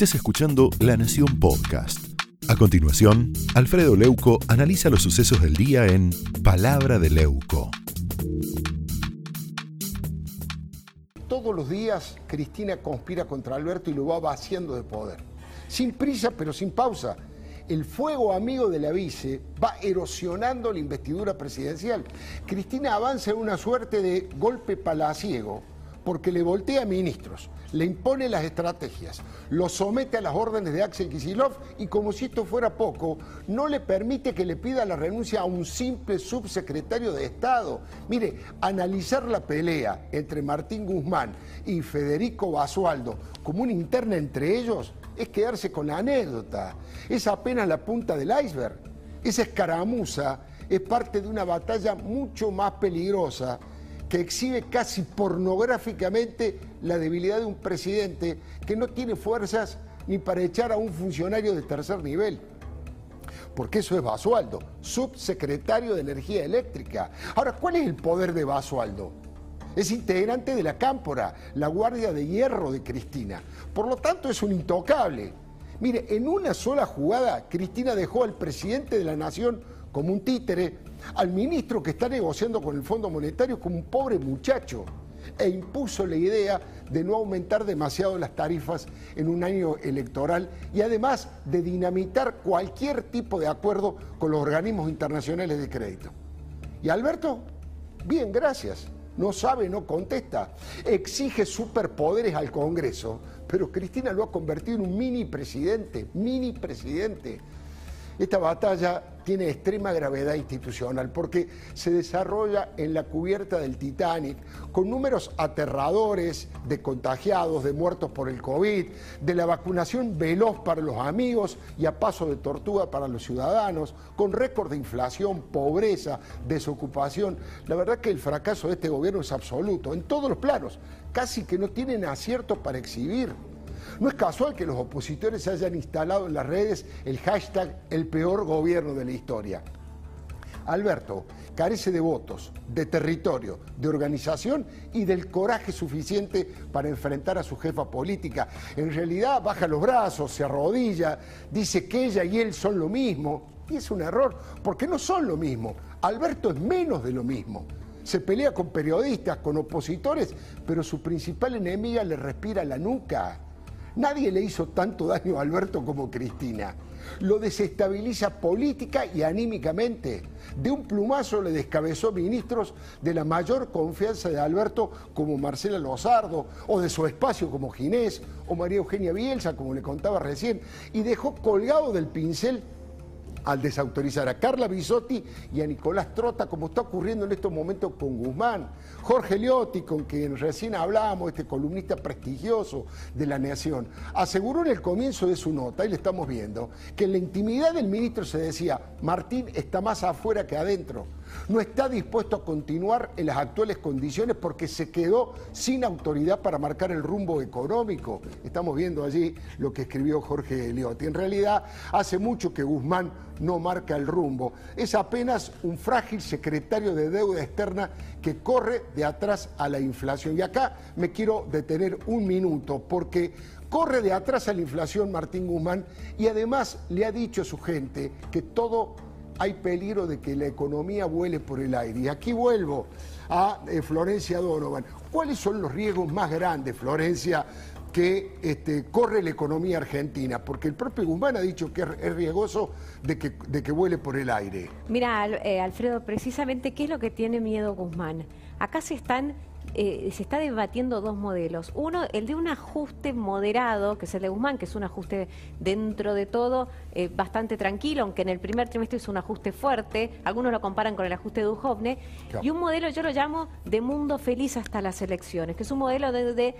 Estás escuchando La Nación Podcast. A continuación, Alfredo Leuco analiza los sucesos del día en Palabra de Leuco. Todos los días Cristina conspira contra Alberto y lo va vaciando de poder. Sin prisa, pero sin pausa. El fuego amigo de la vice va erosionando la investidura presidencial. Cristina avanza en una suerte de golpe palaciego porque le voltea ministros, le impone las estrategias, lo somete a las órdenes de Axel Kisilov y como si esto fuera poco, no le permite que le pida la renuncia a un simple subsecretario de Estado. Mire, analizar la pelea entre Martín Guzmán y Federico Basualdo como una interna entre ellos es quedarse con la anécdota, es apenas la punta del iceberg. Esa escaramuza es parte de una batalla mucho más peligrosa que exhibe casi pornográficamente la debilidad de un presidente que no tiene fuerzas ni para echar a un funcionario de tercer nivel. Porque eso es Basualdo, subsecretario de Energía Eléctrica. Ahora, ¿cuál es el poder de Basualdo? Es integrante de la Cámpora, la guardia de hierro de Cristina. Por lo tanto, es un intocable. Mire, en una sola jugada, Cristina dejó al presidente de la Nación como un títere, al ministro que está negociando con el Fondo Monetario como un pobre muchacho e impuso la idea de no aumentar demasiado las tarifas en un año electoral y además de dinamitar cualquier tipo de acuerdo con los organismos internacionales de crédito. ¿Y Alberto? Bien, gracias. No sabe, no contesta. Exige superpoderes al Congreso, pero Cristina lo ha convertido en un mini presidente, mini presidente esta batalla tiene extrema gravedad institucional porque se desarrolla en la cubierta del Titanic con números aterradores de contagiados, de muertos por el COVID, de la vacunación veloz para los amigos y a paso de tortuga para los ciudadanos, con récord de inflación, pobreza, desocupación. La verdad que el fracaso de este gobierno es absoluto, en todos los planos, casi que no tienen acierto para exhibir. No es casual que los opositores hayan instalado en las redes el hashtag el peor gobierno de la historia. Alberto carece de votos, de territorio, de organización y del coraje suficiente para enfrentar a su jefa política. En realidad baja los brazos, se arrodilla, dice que ella y él son lo mismo. Y es un error, porque no son lo mismo. Alberto es menos de lo mismo. Se pelea con periodistas, con opositores, pero su principal enemiga le respira la nuca. Nadie le hizo tanto daño a Alberto como Cristina. Lo desestabiliza política y anímicamente. De un plumazo le descabezó ministros de la mayor confianza de Alberto como Marcela Lozardo, o de su espacio como Ginés, o María Eugenia Bielsa, como le contaba recién, y dejó colgado del pincel al desautorizar a Carla Bisotti y a Nicolás Trota, como está ocurriendo en estos momentos con Guzmán. Jorge Liotti, con quien recién hablábamos, este columnista prestigioso de la Nación, aseguró en el comienzo de su nota, y le estamos viendo, que en la intimidad del ministro se decía, Martín está más afuera que adentro no está dispuesto a continuar en las actuales condiciones porque se quedó sin autoridad para marcar el rumbo económico. Estamos viendo allí lo que escribió Jorge Eliotti. En realidad, hace mucho que Guzmán no marca el rumbo. Es apenas un frágil secretario de deuda externa que corre de atrás a la inflación. Y acá me quiero detener un minuto porque corre de atrás a la inflación Martín Guzmán y además le ha dicho a su gente que todo hay peligro de que la economía vuele por el aire. Y aquí vuelvo a eh, Florencia Donovan. ¿Cuáles son los riesgos más grandes, Florencia, que este, corre la economía argentina? Porque el propio Guzmán ha dicho que es riesgoso de que, de que vuele por el aire. Mira, eh, Alfredo, precisamente, ¿qué es lo que tiene miedo Guzmán? Acá se están eh, se está debatiendo dos modelos. Uno, el de un ajuste moderado, que es el de Guzmán, que es un ajuste dentro de todo eh, bastante tranquilo, aunque en el primer trimestre es un ajuste fuerte. Algunos lo comparan con el ajuste de Duhovne. Y un modelo, yo lo llamo de mundo feliz hasta las elecciones, que es un modelo de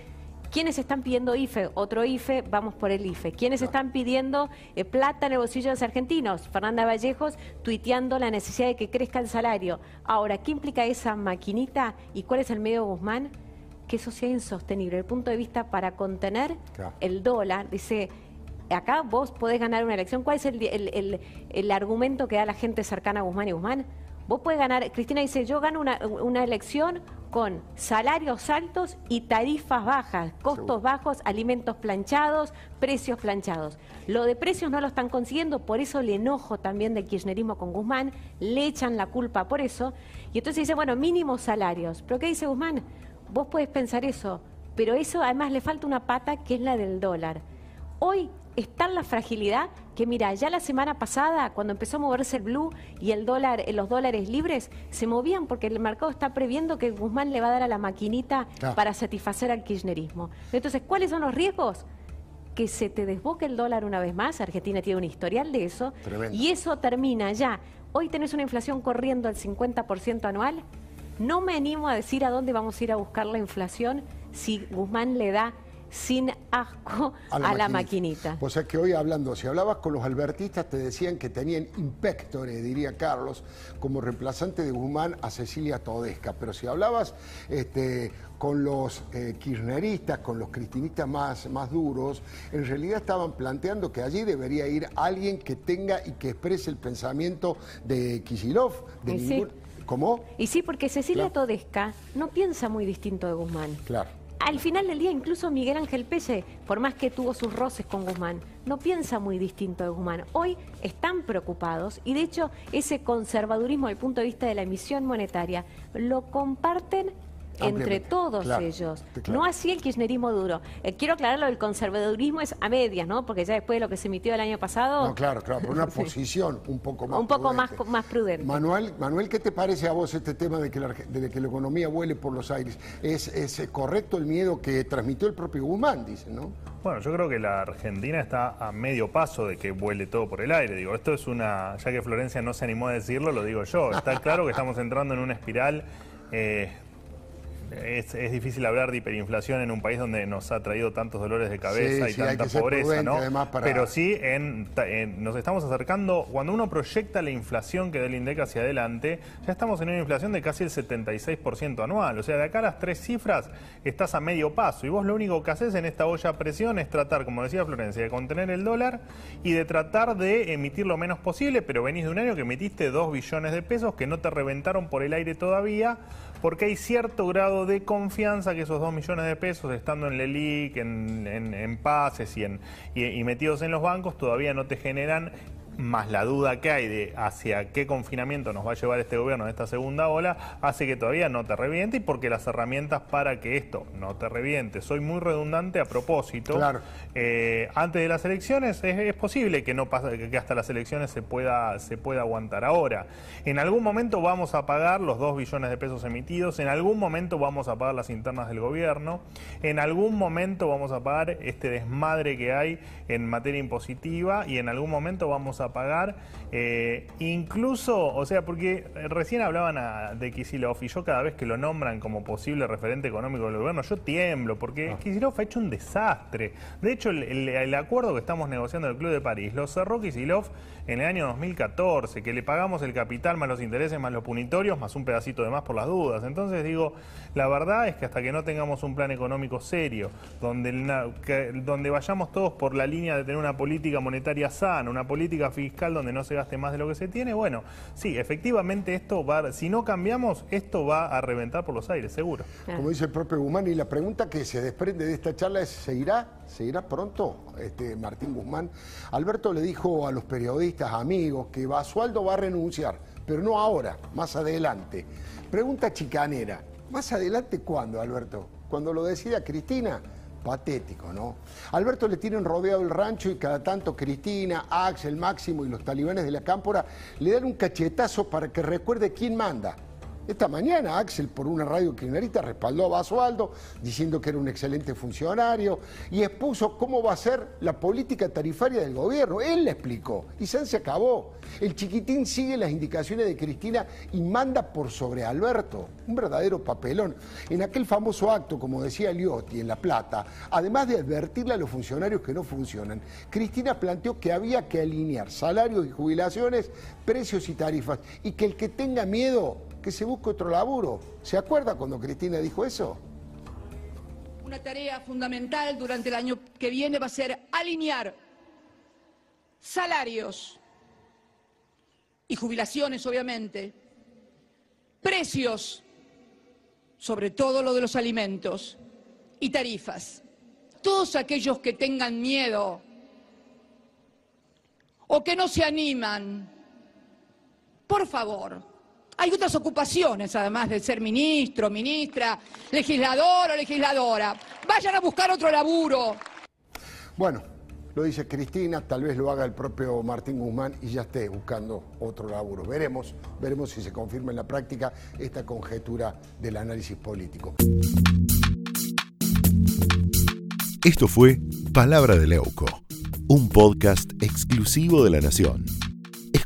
¿Quiénes están pidiendo IFE? Otro IFE, vamos por el IFE. ¿Quiénes están pidiendo eh, plata en el bolsillo de los argentinos? Fernanda Vallejos tuiteando la necesidad de que crezca el salario. Ahora, ¿qué implica esa maquinita y cuál es el medio Guzmán? Que eso sea insostenible. El punto de vista para contener el dólar, dice, acá vos podés ganar una elección. ¿Cuál es el, argumento que da la gente cercana a Guzmán y Guzmán? Vos podés ganar, Cristina dice, yo gano una, una elección con salarios altos y tarifas bajas, costos bajos, alimentos planchados, precios planchados. Lo de precios no lo están consiguiendo, por eso el enojo también del kirchnerismo con Guzmán, le echan la culpa por eso. Y entonces dice, bueno, mínimos salarios. ¿Pero qué dice Guzmán? Vos puedes pensar eso, pero eso además le falta una pata que es la del dólar. Hoy está en la fragilidad que mira, ya la semana pasada, cuando empezó a moverse el blue y el dólar, eh, los dólares libres, se movían porque el mercado está previendo que Guzmán le va a dar a la maquinita para satisfacer al kirchnerismo. Entonces, ¿cuáles son los riesgos? Que se te desboque el dólar una vez más, Argentina tiene un historial de eso, y eso termina ya. Hoy tenés una inflación corriendo al 50% anual. No me animo a decir a dónde vamos a ir a buscar la inflación si Guzmán le da sin asco a la, maquinita. O sea que hoy hablando, si hablabas con los albertistas te decían que tenían impectore, diría Carlos, como reemplazante de Guzmán a Cecilia Todesca, pero si hablabas este, con los eh, kirchneristas, con los cristinistas más, más duros, en realidad estaban planteando que allí debería ir alguien que tenga y que exprese el pensamiento de Kisilov, de ningún... ¿Cómo? Y sí, porque Cecilia Todesca no piensa muy distinto de Guzmán. Claro al final del día, incluso Miguel Ángel Pelle, por más que tuvo sus roces con Guzmán, no piensa muy distinto de Guzmán. Hoy están preocupados y de hecho ese conservadurismo desde el punto de vista de la emisión monetaria lo comparten entre todos ellos. No así el kirchnerismo duro. Eh, quiero aclarar lo del conservadurismo es a medias, ¿no? Porque ya después de lo que se emitió el año pasado... No, claro, claro, por una posición un poco más Un poco Más, más prudente. Manuel, Manuel, ¿qué te parece a vos este tema de que la, de que la economía vuele por los aires? ¿Es, ¿Es correcto el miedo que transmitió el propio Guzmán, dice, no? Bueno, yo creo que la Argentina está a medio paso de que vuele todo por el aire. Digo, esto es una, ya que Florencia no se animó a decirlo, lo digo yo. Está claro que estamos entrando en una espiral eh, es, difícil hablar de hiperinflación en un país donde nos ha traído tantos dolores de cabeza y tanta pobreza, ¿no? Pero sí, en, nos estamos acercando, cuando uno proyecta la inflación que da el INDEC hacia adelante, ya estamos en una inflación de casi el 76% anual. O sea, de acá a las tres cifras estás a medio paso. Y vos lo único que haces en esta olla a presión es tratar, como decía Florencia, de contener el dólar y de tratar de emitir lo menos posible, pero venís de un año que emitiste 2 billones de pesos que no te reventaron por el aire todavía porque hay cierto grado de confianza que esos dos millones de pesos, estando en LELIC, en, en, pases y, en, y metidos en los bancos, todavía no te generan más la duda que hay de hacia qué confinamiento nos va a llevar este gobierno en esta segunda ola, hace que todavía no te reviente y porque las herramientas para que esto no te reviente, soy muy redundante a propósito, eh, antes de las elecciones es, posible que no pase, que hasta las elecciones se pueda, se pueda aguantar. Ahora, en algún momento vamos a pagar los dos billones de pesos emitidos, en algún momento vamos a pagar las internas del gobierno, en algún momento vamos a pagar este desmadre que hay en materia impositiva y en algún momento vamos a pagar. Eh, incluso, o sea, porque recién hablaban de Kisilov y yo cada vez que lo nombran como posible referente económico del gobierno, yo tiemblo, porque ah. Kisilov ha hecho un desastre. De hecho, el, acuerdo que estamos negociando en el Club de París lo cerró Kisilov en el año 2014, que le pagamos el capital más los intereses más los punitorios, más un pedacito de más por las dudas. Entonces digo, la verdad es que hasta que no tengamos un plan económico serio, donde, donde vayamos todos por la línea de tener una política monetaria sana, una política fiscal donde no se gaste más de lo que se tiene, bueno, sí, efectivamente esto va, si no cambiamos, esto va a reventar por los aires, seguro. Como dice el propio Guzmán, y la pregunta que se desprende de esta charla es, ¿seguirá? ¿Seguirá pronto este Martín Guzmán? Alberto le dijo a los periodistas, amigos, que Basualdo va a renunciar, pero no ahora, más adelante. Pregunta chicanera, ¿más adelante cuándo, Alberto? ¿Cuando lo decida Cristina? Patético, ¿no? Alberto le tienen rodeado el rancho y cada tanto Cristina, Axel, Máximo y los talibanes de la cámpora le dan un cachetazo para que recuerde quién manda. Esta mañana Axel por una radio kirchnerista respaldó a Basualdo diciendo que era un excelente funcionario y expuso cómo va a ser la política tarifaria del gobierno. Él le explicó y se acabó. El chiquitín sigue las indicaciones de Cristina y manda por sobre Alberto. Un verdadero papelón. En aquel famoso acto, como decía Liotti en La Plata, además de advertirle a los funcionarios que no funcionan, Cristina planteó que había que alinear salarios y jubilaciones, precios y tarifas y que el que tenga miedo que se busque otro laburo. ¿Se acuerda cuando Cristina dijo eso? Una tarea fundamental durante el año que viene va a ser alinear salarios y jubilaciones, obviamente, precios sobre todo lo de los alimentos y tarifas. Todos aquellos que tengan miedo o que no se animan, por favor, hay otras ocupaciones además de ser ministro, ministra, legislador o legisladora. Vayan a buscar otro laburo. Bueno, lo dice Cristina, tal vez lo haga el propio Martín Guzmán y ya esté buscando otro laburo. Veremos, veremos si se confirma en la práctica esta conjetura del análisis político. Esto fue Palabra de Leuco, un podcast exclusivo de La Nación.